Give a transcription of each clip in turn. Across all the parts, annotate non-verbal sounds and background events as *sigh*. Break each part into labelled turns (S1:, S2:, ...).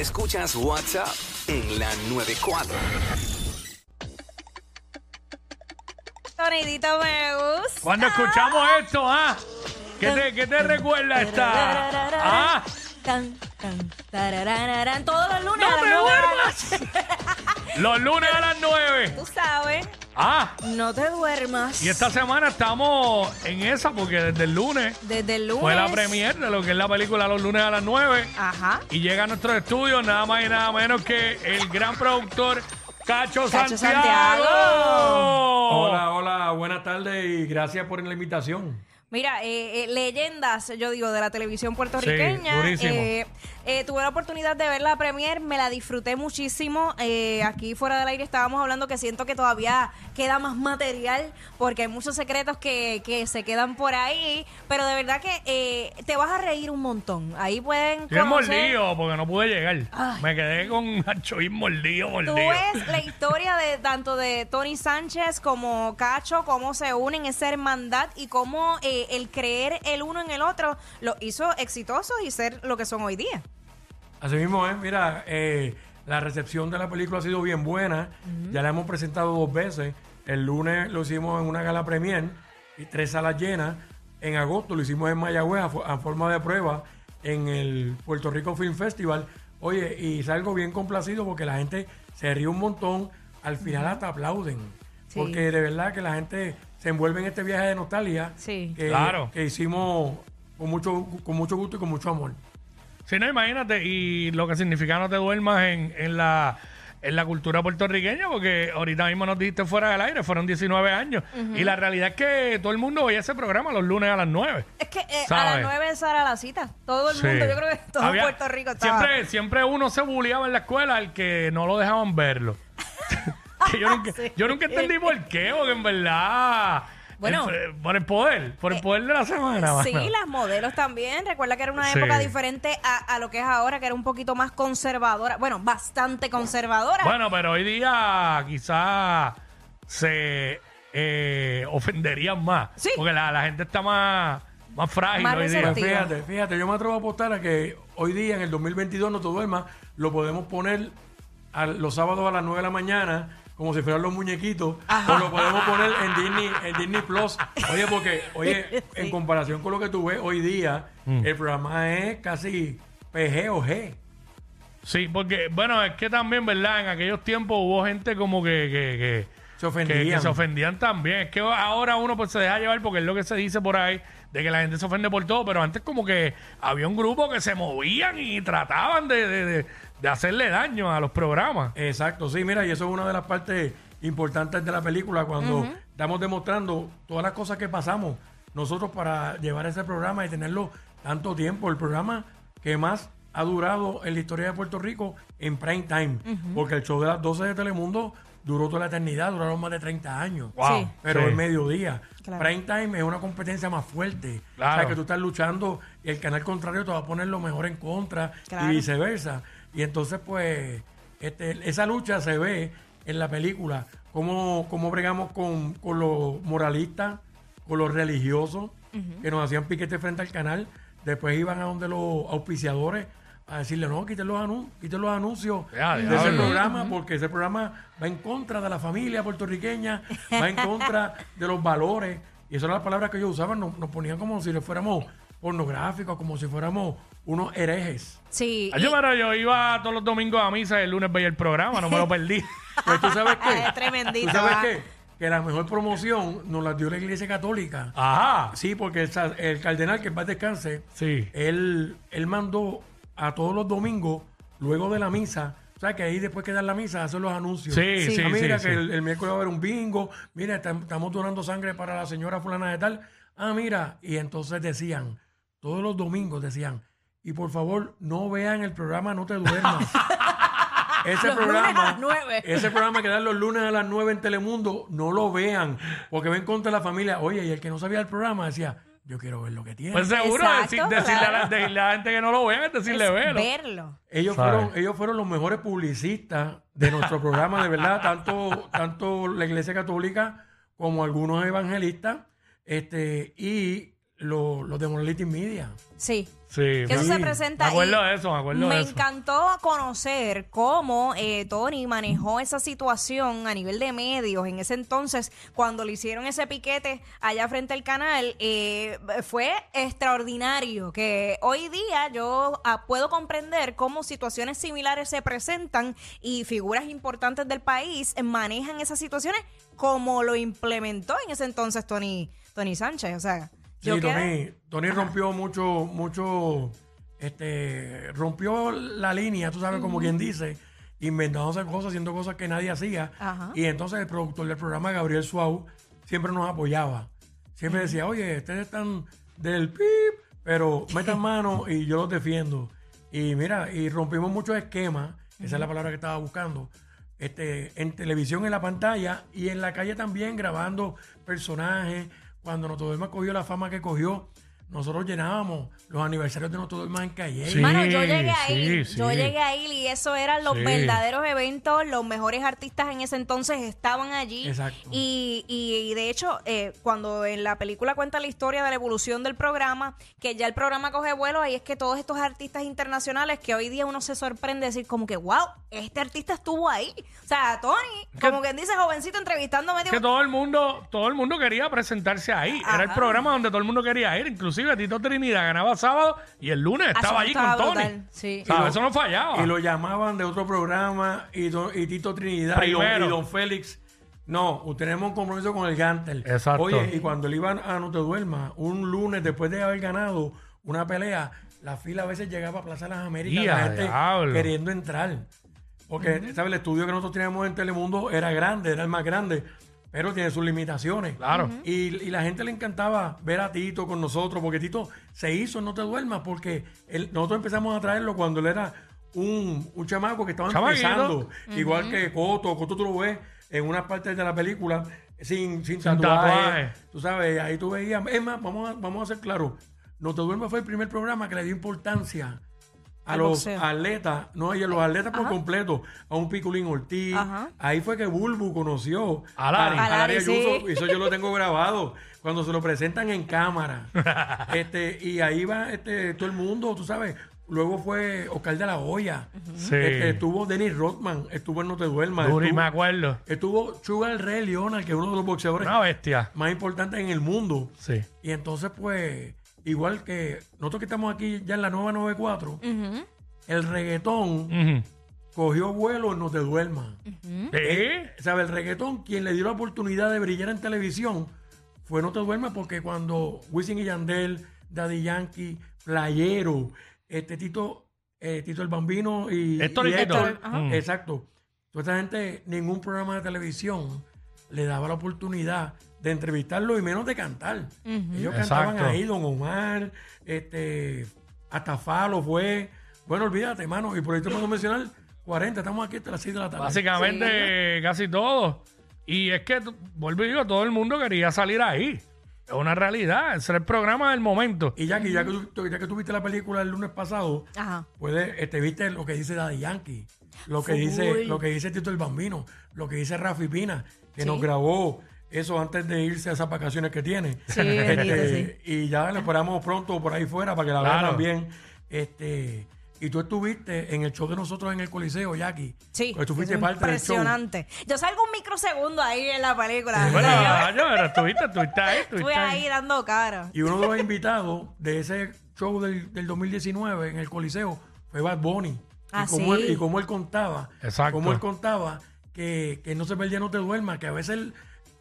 S1: Escuchas WhatsApp en la 94.
S2: Sonidito me gusta.
S3: Cuando escuchamos esto, ¿ah? ¿Qué te, qué te recuerda esta? ¿Ah?
S2: Tan, tan, tararararán. Todos los lunes
S3: ¡No
S2: a las
S3: me
S2: nueve de la
S3: duermas!
S2: noche.
S3: Los lunes a las 9.
S2: Tú sabes,
S3: Ah,
S2: no te duermas.
S3: y esta semana estamos en esa porque desde el lunes
S2: Desde el lunes.
S3: fue la premier de lo que es la película Los lunes a las 9.
S2: Ajá.
S3: Y llega a nuestros estudios nada más y nada menos que el gran productor Cacho,
S2: Cacho
S3: Santiago.
S2: Santiago.
S4: Hola, hola, buenas tardes y gracias por la invitación.
S2: Mira, eh, eh, leyendas, yo digo, de la televisión puertorriqueña.
S3: Sí.
S2: Eh, eh, tuve la oportunidad de ver la premier, me la disfruté muchísimo. Eh, aquí fuera del aire estábamos hablando que siento que todavía queda más material porque hay muchos secretos que, que se quedan por ahí. Pero de verdad que eh, te vas a reír un montón. Ahí pueden
S3: Estoy
S2: conocer...
S3: mordido porque no pude llegar.
S2: Ay.
S3: Me quedé con *laughs* Nacho bien mordido,
S2: Tú
S3: mordido.
S2: ves la historia de tanto de Tony Sánchez como Cacho, cómo se unen esa hermandad y cómo eh, el creer el uno en el otro los hizo exitosos y ser lo que son hoy día.
S4: Así mismo es, mira, eh, la recepción de la película ha sido bien buena. Ya la hemos presentado dos veces. El lunes lo hicimos en una gala premier y tres salas llenas. En agosto lo hicimos en Mayagüez a, fo- a forma de prueba en el Puerto Rico Film Festival. Oye, y salgo bien complacido porque la gente se ríe un montón. Al final hasta aplauden.
S2: Sí.
S4: Porque de verdad que la gente se envuelve en este viaje de nostalgia
S2: Sí.
S4: que,
S3: Claro.
S4: que hicimos con mucho, con mucho gusto y con mucho amor.
S3: Sí, no, imagínate, y lo que significa no te duermas en, en la en la cultura puertorriqueña, porque ahorita mismo nos dijiste fuera del aire, fueron 19 años, y la realidad es que todo el mundo veía ese programa los lunes a las 9.
S2: Es que eh, a las nueve esa era la cita. Todo el
S3: Sí.
S2: mundo, yo creo que todo
S3: Había-
S2: Puerto Rico estaba.
S3: Siempre, siempre uno se bulleaba en la escuela al que no lo dejaban verlo. *laughs* Que yo, nunca, *laughs*
S2: Sí.
S3: yo nunca entendí por qué, porque en verdad...
S2: Bueno.
S3: el- por el poder, por el poder de la semana.
S2: Sí,
S3: mano.
S2: las modelos también. Recuerda que era una
S3: Sí.
S2: época diferente a, a lo que es ahora, que era un poquito más conservadora. Bueno, bastante conservadora.
S3: Bueno, pero hoy día quizás se eh, ofenderían más.
S2: Sí.
S3: Porque la, la gente está más, más frágil
S2: Más
S3: hoy día.
S4: Pues fíjate, fíjate, yo me atrevo a apostar a que hoy día, en el 2022, No Te Duermas, lo podemos poner a los sábados a las 9 de la mañana, como si fueran los muñequitos, o lo podemos poner en Disney, en Disney Plus. Oye, porque, oye, *laughs* en comparación con lo que tú ves hoy día,
S3: Mm.
S4: el programa es casi PG o G.
S3: Sí, porque, bueno, es que también, ¿verdad? En aquellos tiempos hubo gente como que, que, que,
S4: Se
S3: que-
S4: ofendían.
S3: que se ofendían también. Es que ahora uno pues se deja llevar porque es lo que se dice por ahí, de que la gente se ofende por todo, pero antes como que había un grupo que se movían y trataban de, de, de- de hacerle daño a los programas.
S4: Exacto, sí, mira, y eso es una de las partes importantes de la película cuando estamos demostrando todas las cosas que pasamos nosotros para llevar ese programa y tenerlo tanto tiempo. El programa que más ha durado en la historia de Puerto Rico en prime time, porque el show de las 12 de Telemundo duró toda la eternidad, duraron más de 30 años.
S3: Wow.
S2: Sí.
S4: Pero
S3: Sí.
S4: en mediodía.
S2: Claro.
S4: Prime time es una competencia más fuerte.
S3: Claro.
S4: O sea, que tú estás luchando y el canal contrario te va a poner lo mejor en contra
S2: Claro.
S4: y viceversa. Y entonces, pues, este, esa lucha se ve en la película, cómo, cómo bregamos con, con los moralistas, con los religiosos, que nos hacían piquete frente al canal. Después iban a donde los auspiciadores a decirle, no, quiten los, anun- quiten los anuncios
S3: Ya,
S4: de ese programa, porque ese programa va en contra de la familia puertorriqueña, va en contra de los valores. Y esas eran las palabras que ellos usaban, nos, nos ponían como si fuéramos pornográficos, como si fuéramos unos herejes.
S2: sí.
S3: Ay, Yo, pero yo iba todos los domingos a misa y el lunes veía el programa, no me lo perdí. *laughs*
S4: Pues tú sabes qué.
S2: Es *laughs* tremendito,
S4: ¿Tú sabes qué? Que la mejor promoción nos la dio la iglesia católica.
S3: Ajá.
S4: Sí, porque el cardenal, que en paz descanse,
S3: Sí.
S4: él, él mandó a todos los domingos, luego de la misa, o sea, que ahí después que dan la misa, hacen los anuncios.
S3: Sí,
S2: Sí.
S3: sí,
S4: Ah, mira,
S3: sí,
S4: que
S3: sí.
S4: El, el miércoles va a haber un bingo. Mira, tam- estamos donando sangre para la señora fulana de tal. Ah, mira. Y entonces decían, todos los domingos decían, y por favor, no vean el programa No Te Duermas. *laughs* Ese
S2: Los
S4: programa,
S2: a las nueve.
S4: ese programa que dan los lunes a las 9 en Telemundo, no lo vean, porque ven contra la familia. Oye, y el que no sabía el programa decía, yo quiero ver lo que tiene.
S3: Pues seguro,
S2: Exacto,
S3: decirle, a la,
S2: claro.
S3: decirle a la gente que no lo vean es decirle
S2: Es
S3: velo.
S2: verlo.
S4: Ellos
S3: ¿Sabe?
S4: fueron, ellos fueron los mejores publicistas de nuestro programa, de verdad, tanto, tanto la Iglesia Católica como algunos evangelistas. Este, y lo- los de Monolithic Media.
S2: Sí.
S3: Sí,
S2: Que eso
S3: me-
S2: se presenta
S3: Me acuerdo de eso, me acuerdo
S2: me
S3: de eso.
S2: encantó conocer cómo eh, Tony manejó esa situación a nivel de medios en ese entonces cuando le hicieron ese piquete allá frente al canal eh, fue extraordinario que hoy día yo ah, puedo comprender cómo situaciones similares se presentan y figuras importantes del país manejan esas situaciones como lo implementó en ese entonces Tony Tony Sánchez o sea
S4: Sí,
S2: quedé-
S4: Tony, Tony rompió mucho, mucho, este, rompió la línea, tú sabes, como quien dice, inventándose cosas, haciendo cosas que nadie hacía.
S2: Ajá.
S4: Y entonces el productor del programa, Gabriel Suau, siempre nos apoyaba. Siempre decía, oye, ustedes están del pip, pero metan *laughs* mano y yo los defiendo. Y mira, y rompimos muchos esquemas, esa es la palabra que estaba buscando, este, en televisión, en la pantalla y en la calle también grabando personajes. Cuando Notodelma cogió la fama que cogió, nosotros llenábamos los aniversarios de Notodelma en calle.
S3: Sí.
S2: Mano, yo llegué ahí,
S3: sí,
S2: yo
S3: sí.
S2: llegué ahí y eso eran los
S3: Sí.
S2: verdaderos eventos, los mejores artistas en ese entonces estaban allí.
S4: Exacto.
S2: Y, y, y de hecho, eh, cuando en la película cuenta la historia de la evolución del programa, que ya el programa coge vuelo, ahí es que todos estos artistas internacionales que hoy día uno se sorprende decir como que, wow, este artista estuvo ahí. O sea, Tony, como quien dice, jovencito entrevistando medio...
S3: que todo el mundo todo el mundo quería presentarse ahí era el programa donde todo el mundo quería ir inclusive Tito Trinidad ganaba sábado y el lunes
S2: Ah,
S3: estaba allí con Tony
S2: brutal, sí.
S3: O sea,
S4: Y lo-
S3: eso no fallaba
S4: Y lo llamaban de otro programa y, do- y Tito Trinidad y don,
S3: Primero.
S4: y don Félix. No, tenemos un compromiso con el Gantel.
S3: Exacto.
S4: Oye, y cuando él iba a No Te Duermas, un lunes después de haber ganado una pelea, la fila a veces llegaba a Plaza de las Américas,
S3: ¡Ya,
S4: la gente
S3: diablo!
S4: queriendo entrar. Porque, ¿sabes? El estudio que nosotros teníamos en Telemundo era grande, era el más grande, pero tiene sus limitaciones.
S3: Claro.
S4: Y, y la gente le encantaba ver a Tito con nosotros, porque Tito se hizo No Te Duermas, porque él- nosotros empezamos a traerlo cuando él era un, un chamaco que estaba
S3: Chamaquito.
S4: empezando. Igual que Coto, Coto tú lo ves en unas partes de la película sin, sin,
S3: Sin
S4: tatuaje.
S3: tatuaje.
S4: Tú sabes, ahí tú veías. Es más, vamos a, vamos a ser claros. No Te Duermas fue el primer programa que le dio importancia a los
S2: boxeo.
S4: atletas, no, y a los atletas por
S2: Ajá.
S4: completo, a un Piculín Ortiz.
S2: Ajá.
S4: Ahí fue que Bulbu conoció
S3: A Lari.
S4: a
S2: A Lari,
S4: Ayuso,
S2: sí.
S4: y eso yo lo tengo grabado cuando se lo presentan en cámara. *laughs* este, y ahí va este, todo el mundo, tú sabes. Luego fue Oscar de la Hoya.
S3: Sí.
S4: Este, estuvo Dennis Rodman, estuvo en No Te Duermas.
S3: Duri,
S4: estuvo,
S3: me acuerdo
S4: estuvo Sugar Ray Leonard, que es uno de los boxeadores
S3: una bestia
S4: más importantes en el mundo.
S3: sí
S4: Y entonces, pues, igual que nosotros que estamos aquí ya en la nueva 94,
S2: Ujú.
S4: el reggaetón
S3: Ujú.
S4: cogió vuelo en No Te Duermas.
S3: Sí.
S4: ¿Sabe? El reggaetón, quien le dio la oportunidad de brillar en televisión fue No Te Duermas porque cuando Wisin y Yandel, Daddy Yankee, Playero, este Tito, eh, Tito el Bambino y,
S3: Héctor y Tito. Ajá. Mm.
S4: exacto. Toda esta gente, ningún programa de televisión le daba la oportunidad de entrevistarlo y menos de cantar. Ellos cantaban
S3: Exacto.
S4: ahí, Don Omar, este, hasta Falo fue. Bueno, olvídate, hermano, y por ahí te puedo mencionar 40, estamos aquí hasta las 6 de la tarde.
S3: Básicamente casi todo. Y es que, vuelvo y digo, todo el mundo quería salir ahí. Es una realidad. Ese era el programa del momento.
S4: Y Jackie, ya que, tú, ya que tú viste la película el lunes pasado,
S2: Ajá.
S4: puedes, este, viste lo que dice Daddy Yankee, lo que
S2: Full.
S4: dice, lo que dice Tito el Bambino, lo que dice Rafi Pina, que
S2: Sí.
S4: nos grabó eso antes de irse a esas vacaciones que tiene.
S2: Sí,
S4: Este, Y ya lo esperamos pronto por ahí fuera para que la vean
S3: Claro.
S4: también. Este, y tú estuviste en el show de nosotros en el Coliseo, Jackie.
S2: Sí.
S4: Pues tú fuiste
S2: es
S4: parte del show.
S2: impresionante. Yo salgo un microsegundo ahí en la película.
S3: Bueno,
S2: O sea, yo
S3: Nayo, pero estuviste, estuviste ahí, estuviste
S2: Estuve
S3: ahí.
S2: ahí dando cara.
S4: Y uno de los invitados de ese show del, del 2019 en el Coliseo fue Bad Bunny.
S2: Ah,
S4: y, como
S2: sí.
S4: él, y como él contaba,
S3: Exacto.
S4: como él contaba que, que no se perdía, no te duermas, que a veces él-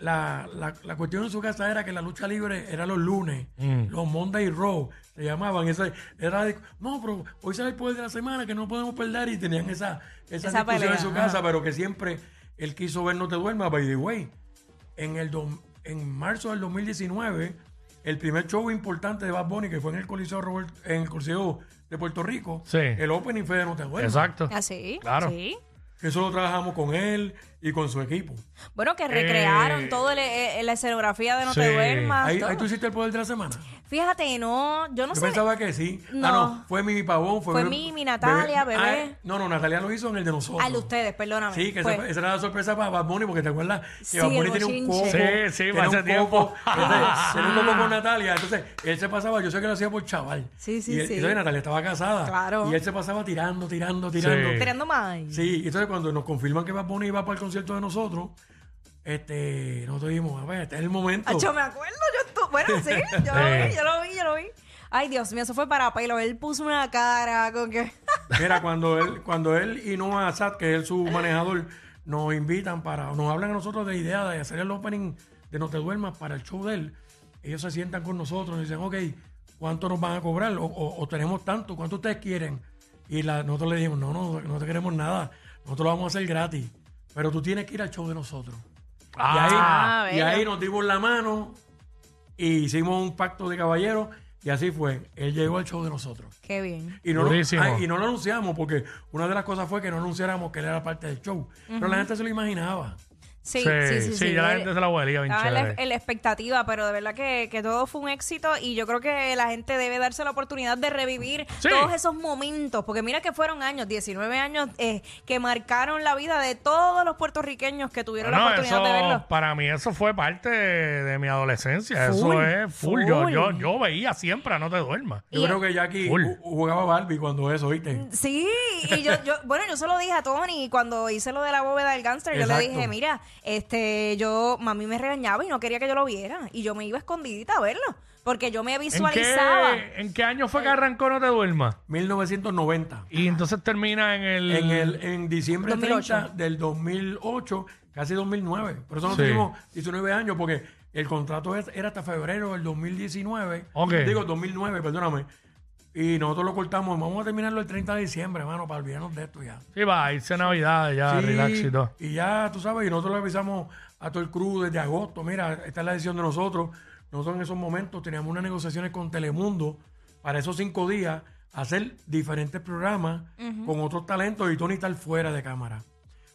S4: la, la, la cuestión en su casa era que la lucha libre era los lunes,
S3: Mm.
S4: los Monday Raw, se llamaban. Ese, era de, no, pero hoy sale el poder de la semana que no podemos perder y tenían esa, esa,
S2: Esa
S4: discusión
S2: pelea,
S4: en su
S2: ajá.
S4: casa, pero que siempre él quiso ver No te duermas, by the way. En, el dom- en marzo del 2019, el primer show importante de Bad Bunny, que fue en el Coliseo, Robert- en el Coliseo de Puerto Rico,
S3: Sí.
S4: el opening fue de No te duermas.
S3: Exacto.
S2: Así.
S3: Claro.
S2: Sí.
S4: Eso lo trabajamos con él y con su equipo.
S2: Bueno, que recrearon
S3: Eh,
S2: todo el- el- la escenografía de No te
S3: sí.
S2: duermas.
S4: Ahí,
S2: todo.
S4: ahí tú hiciste el poder de la semana.
S2: Fíjate, no, yo no
S4: Yo
S2: sé.
S4: pensaba que sí.
S2: No.
S4: Ah, no, fue mi pavón. Fue,
S2: Fue mi- mi Natalia, bebé.
S4: Ah, no, no, Natalia lo hizo en el de nosotros.
S2: Al de ustedes, perdóname.
S4: Sí, que
S2: Fue-
S4: esa, esa era la sorpresa para Bad Bunny, porque te acuerdas que
S2: Sí,
S4: Bad Bunny
S2: el
S4: tenía un coco.
S2: bochinche.
S3: Sí, sí,
S4: tenía un
S3: tiempo.
S4: coco, *laughs* entonces, tenía un *laughs* con Natalia. Entonces, él se pasaba, yo sé que lo hacía por chaval.
S2: Sí, sí,
S4: y él-
S2: sí.
S4: entonces Natalia estaba casada.
S2: Claro.
S4: Y él se pasaba tirando, tirando, tirando.
S3: Sí.
S2: Tirando más.
S4: Sí, y entonces cuando nos confirman que Bad Bunny iba para el concierto de nosotros, este, nosotros dijimos, a ver, este es el momento.
S2: Yo me acuerdo, yo estuve. Bueno, *laughs* sí, yo lo vi, yo lo vi, yo lo vi. Ay, Dios mío, eso fue para pelo. Él puso una cara con que. *laughs*
S4: Mira, cuando él, cuando él y Noah Assad, que es su manejador, nos invitan para, nos hablan a nosotros de idea de hacer el opening de No Te Duermas para el show de él, ellos se sientan con nosotros y dicen, ok, ¿cuánto nos van a cobrar? O, o- o tenemos tanto, ¿cuánto ustedes quieren? Y la- nosotros le dijimos, no, no, no te queremos nada, nosotros lo vamos a hacer gratis, pero tú tienes que ir al show de nosotros.
S3: Ah,
S4: y, ahí, y ahí nos dimos la mano y hicimos un pacto de caballeros y así fue. Él llegó al show de nosotros.
S2: Qué bien.
S4: Y no, lo, ay, y no lo anunciamos porque una de las cosas fue que no anunciáramos que él era parte del show. Pero la gente se lo imaginaba.
S2: Sí, sí, sí. sí,
S3: ya la
S2: Él-
S3: gente se la huelía bien
S2: Estaba en la,
S3: chévere.
S2: en la expectativa, pero de verdad que, que todo fue un éxito y yo creo que la gente debe darse la oportunidad de revivir
S3: Sí.
S2: todos esos momentos, porque mira que fueron años, 19 años, eh, que marcaron la vida de todos los puertorriqueños que tuvieron la
S3: Bueno,
S2: oportunidad de
S3: eso,
S2: verlo.
S3: para mí eso fue parte de, de mi adolescencia.
S2: Full,
S3: eso es full. Yo,
S2: full.
S3: yo, yo veía siempre a No Te Duermas.
S4: Yo
S2: Y-
S4: creo que Jackie
S3: Full.
S4: ju- jugaba Barbie cuando eso, ¿viste?
S2: Sí, y yo, yo, bueno, yo se lo dije a Tony cuando hice lo de la bóveda del gánster, yo le
S4: Exacto.
S2: dije, mira, este, yo, mami me regañaba y no quería que yo lo viera, y yo me iba escondidita a verlo, porque yo me
S3: ¿En
S2: visualizaba.
S3: qué, ¿En qué año fue que arrancó No Te Duermas?
S4: 1990.
S3: Y entonces termina en el...
S4: En, el, en diciembre
S2: 2008.
S4: 30 del 2008, casi 2009. Por eso nos
S3: Sí.
S4: tuvimos 19 años, porque el contrato es- era hasta febrero del 2019.
S3: Ok.
S4: Digo, 2009, perdóname. Y nosotros lo cortamos. Vamos a terminarlo el 30 de diciembre, hermano, para olvidarnos de esto ya.
S3: Sí, va a irse Navidad ya,
S4: Sí,
S3: relax y todo.
S4: y ya, tú sabes, y nosotros le avisamos a todo el crew desde agosto, mira, esta es la decisión de nosotros. Nosotros en esos momentos teníamos unas negociaciones con Telemundo para esos cinco días hacer diferentes programas con otros talentos y Tony estar fuera de cámara.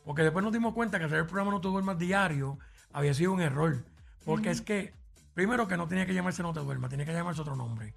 S4: Porque después nos dimos cuenta que hacer el programa No Te Duermas diario había sido un error. Porque es que, primero que no tenía que llamarse No Te Duermas, tenía que llamarse otro nombre.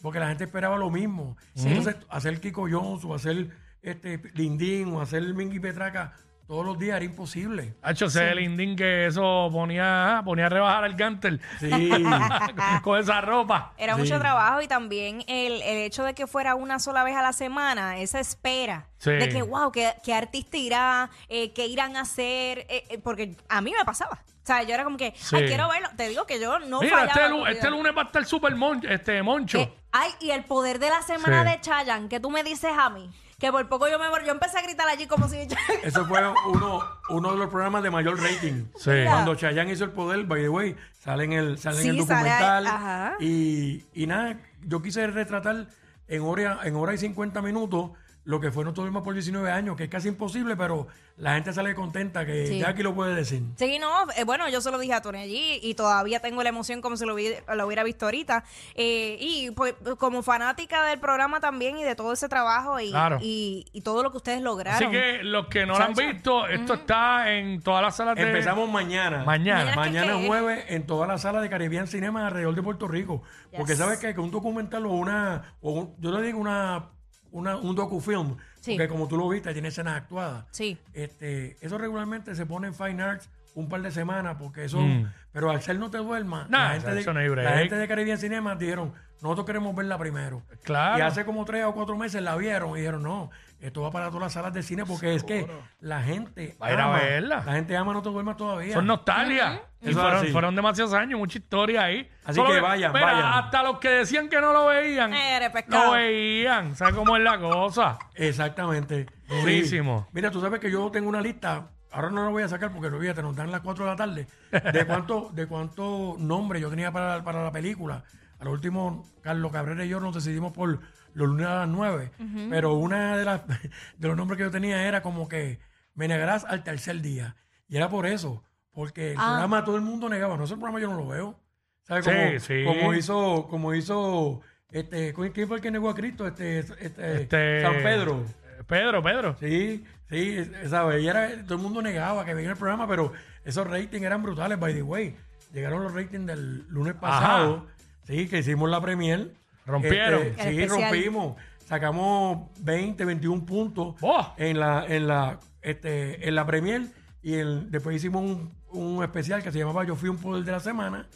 S4: Porque la gente esperaba lo mismo. Entonces, hacer Kiko Jones o hacer este Lindín o hacer Mingy Petraca todos los días era imposible.
S3: Hacho, ese lindín que eso ponía, ponía a rebajar el gantel
S4: Sí. *laughs*
S3: con esa ropa.
S2: Era
S4: Sí.
S2: mucho trabajo y también el, el hecho de que fuera una sola vez a la semana, esa espera
S3: Sí.
S2: de que, wow, ¿qué, qué artista irá? Eh, ¿Qué irán a hacer? Eh, eh, porque a mí me pasaba. O sea, yo era como que,
S3: Sí.
S2: ay, quiero verlo. Te digo que yo no
S3: Mira,
S2: fallaba.
S3: este, lu- este lunes va a estar súper mon- este, moncho.
S2: Eh, ay, y el poder de la semana
S3: Sí.
S2: de Chayan, que tú me dices a mí, que por poco yo me yo empecé a gritar allí como si *laughs*
S4: Ese fue uno, uno de los programas de mayor rating.
S3: Sí.
S4: Cuando Chayanne hizo el poder, by the way, sale en el, sale en
S2: Sí,
S4: el
S2: sale ahí,
S4: documental.
S2: ajá.
S4: y, y nada, yo quise retratar en hora, en hora y 50 minutos lo que fue No Tuvimos por 19 años, que es casi imposible, pero la gente sale contenta que
S2: Sí.
S4: Jackie lo puede decir.
S2: Sí, no, eh, bueno, yo se lo dije a Tony allí y todavía tengo la emoción como si lo, vi- lo hubiera visto ahorita. Eh, y pues como fanática del programa también y de todo ese trabajo y,
S3: Claro.
S2: y, y todo lo que ustedes lograron.
S3: Así que los que no lo han visto, esto está en todas las salas de...
S4: Empezamos mañana.
S3: Mañana.
S4: Mañana
S2: ¿Qué es?
S4: jueves en todas las salas de Caribbean Cinema alrededor de Puerto Rico. Porque sabes qué? que un documental o una, o un- yo le digo una, una un docufilm,
S2: Sí.
S4: porque como tú lo viste, tiene escenas actuadas.
S2: Sí.
S4: Este, eso regularmente se pone en Fine Arts un par de semanas, porque eso,
S3: Mm.
S4: pero al ser no te duermas,
S3: Nah,
S4: la, gente de,
S3: no
S4: la gente de Caribbean Cinema dijeron, nosotros queremos verla primero.
S3: Claro.
S4: Y hace como tres o cuatro meses la vieron y dijeron, no, esto va para todas las salas de cine porque es que la gente
S3: Va a ir a
S4: ama,
S3: verla.
S4: La gente ama no te duermas todavía.
S3: Son nostalgia. Y
S4: Eso es
S3: fueron,
S4: así.
S3: fueron demasiados años, mucha historia ahí.
S4: Así
S3: Solo
S4: que vayan,
S3: mira,
S4: vayan.
S3: hasta los que decían que no lo veían,
S2: Eres pescado.
S3: lo veían. ¿Sabes cómo es la cosa?
S4: Exactamente.
S3: Durísimo.
S4: Sí. Mira, tú sabes que yo tengo una lista, ahora no la voy a sacar porque lo te nos dan las 4 de la tarde, de cuánto, *laughs* de cuánto nombre yo tenía para, para la película. A lo último, Carlos Cabrera y yo nos decidimos por los lunes a las 9, pero una de las *laughs* de los nombres que yo tenía era como que me negarás al tercer día. Y era por eso, porque el
S2: Ah.
S4: programa todo el mundo negaba, no ese programa yo no lo veo. ¿Sabes?
S3: Sí,
S4: Como,
S3: sí.
S4: como hizo, como hizo, este, ¿quién fue el que negó a Cristo? Este, este,
S3: Este-
S4: San Pedro.
S3: Pedro, Pedro.
S4: Sí, sí, ¿sabes? Y era, todo el mundo negaba que venía el programa, pero esos ratings eran brutales, by the way. Llegaron los ratings del lunes pasado, sí, que hicimos la premier.
S3: Rompieron.
S4: Este, sí,
S2: especial.
S4: rompimos. Sacamos 20, 21 puntos
S3: ¡Oh!
S4: en la, en la, este, en la premier. Y el- después hicimos un, un especial que se llamaba Yo fui un poder de la semana.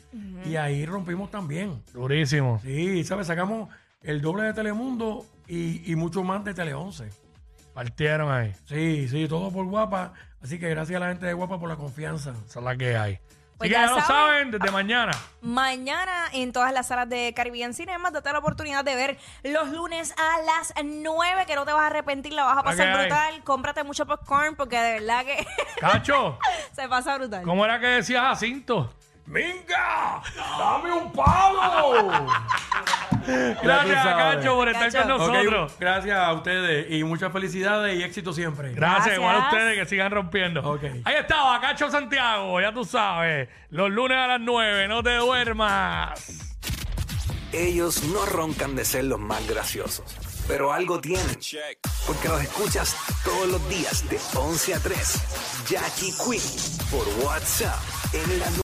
S4: Y ahí rompimos también.
S3: Durísimo.
S4: Sí, ¿sabes? Sacamos el doble de Telemundo y, y mucho más de Tele 11.
S3: Partieron ahí.
S4: Sí, sí, todo por Guapa. Así que gracias a la gente de Guapa por la confianza.
S3: Esa es la que hay.
S2: Pues
S3: Así que
S2: ya
S3: ya lo
S2: saben.
S3: saben desde mañana.
S2: Mañana en todas las salas de Caribbean Cinemas, date la oportunidad de ver los lunes a las 9, que no te vas a arrepentir, la vas a pasar brutal. Cómprate mucho popcorn porque de verdad que *laughs*
S3: Cacho,
S2: se pasa brutal.
S3: ¿cómo era que decías Jacinto?
S4: ¡Minga! ¡Dame un palo! *laughs*
S3: Gracias. Cacho, por estar
S2: Cacho.
S3: con
S4: Ok,
S3: nosotros.
S4: gracias a ustedes y muchas felicidades y éxito siempre.
S3: Gracias,
S2: Gracias.
S3: igual a ustedes que sigan rompiendo.
S4: Ok.
S3: Ahí estaba, Cacho Santiago, ya tú sabes. Los lunes a las 9, no te duermas.
S1: Ellos no roncan de ser los más graciosos, pero algo tienen. Porque los escuchas todos los días de 11 a 3. Jackie Quinn por WhatsApp en la